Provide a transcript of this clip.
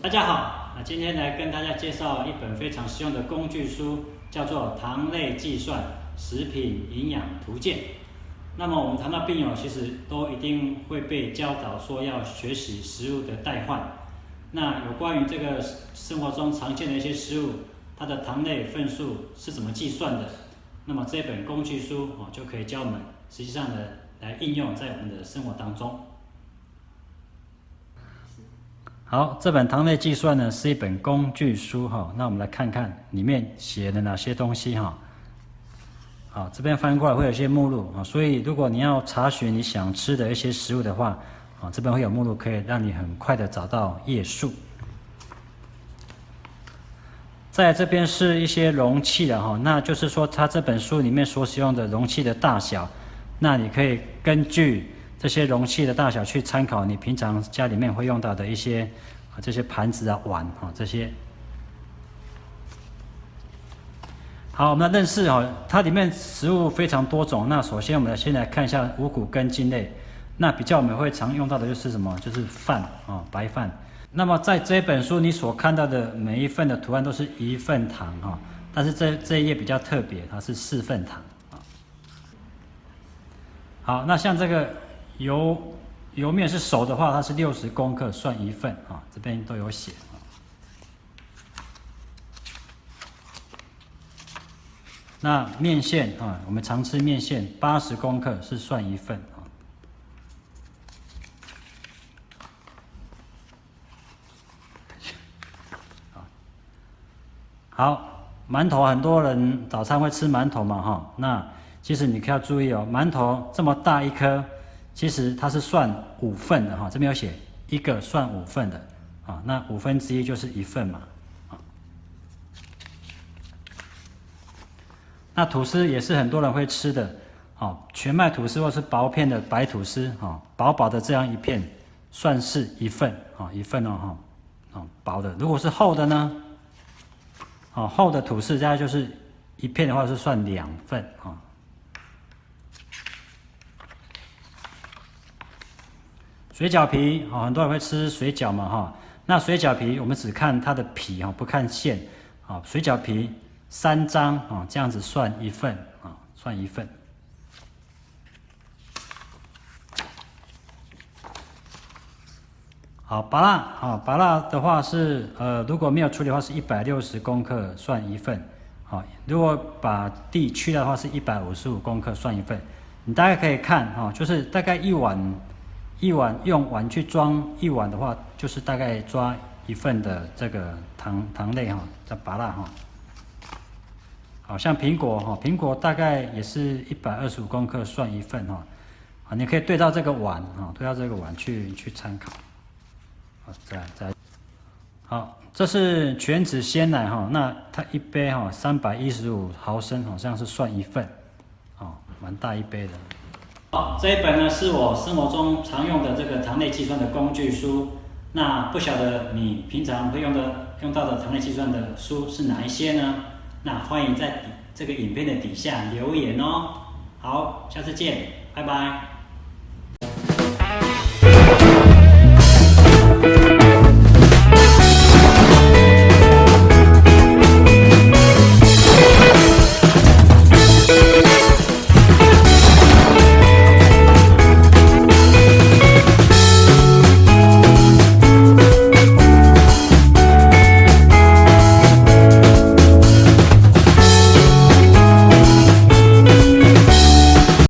大家好，那今天来跟大家介绍一本非常实用的工具书，叫做《糖类计算食品营养图鉴》。那么我们糖尿病友其实都一定会被教导说要学习食物的代换。那有关于这个生活中常见的一些食物，它的糖类份数是怎么计算的？那么这本工具书哦就可以教我们实际上的来应用在我们的生活当中。好，这本糖类计算呢是一本工具书哈，那我们来看看里面写的哪些东西哈。好，这边翻过来会有一些目录啊，所以如果你要查询你想吃的一些食物的话，啊，这边会有目录可以让你很快的找到页数。在这边是一些容器的哈，那就是说它这本书里面所使用的容器的大小，那你可以根据。这些容器的大小去参考你平常家里面会用到的一些这些盘子啊碗啊这些。好，我们来认识哦，它里面食物非常多种。那首先我们先来看一下五谷根茎类。那比较我们会常用到的就是什么？就是饭啊白饭。那么在这本书你所看到的每一份的图案都是一份糖哈，但是这这一页比较特别，它是四份糖啊。好，那像这个。油油面是熟的话，它是六十公克，算一份啊。这边都有写啊。那面线啊，我们常吃面线，八十公克是算一份啊。好，馒头很多人早餐会吃馒头嘛哈。那其实你可要注意哦，馒头这么大一颗。其实它是算五份的哈，这边有写一个算五份的啊，那五分之一就是一份嘛啊。那吐司也是很多人会吃的，啊，全麦吐司或是薄片的白吐司哈，薄薄的这样一片算是一份啊，一份哦哈，啊薄的。如果是厚的呢，哦厚的吐司大概就是一片的话是算两份啊。水饺皮啊，很多人会吃水饺嘛哈。那水饺皮我们只看它的皮哈，不看馅啊。水饺皮三张啊，这样子算一份啊，算一份。好，拔辣啊，拔辣的话是呃，如果没有处理的话是一百六十公克算一份。好，如果把地去掉的话是一百五十五公克算一份。你大概可以看哈，就是大概一碗。一碗用碗去装一碗的话，就是大概抓一份的这个糖糖类哈，叫拔辣哈。好像苹果哈，苹果大概也是一百二十五公克算一份哈。啊，你可以对照这个碗哈，对照这个碗去去参考。好，再再。好，这是全脂鲜奶哈，那它一杯哈三百一十五毫升，好像是算一份，哦，蛮大一杯的。好，这一本呢是我生活中常用的这个糖类计算的工具书。那不晓得你平常会用的用到的糖类计算的书是哪一些呢？那欢迎在这个影片的底下留言哦。好，下次见，拜拜。Bye.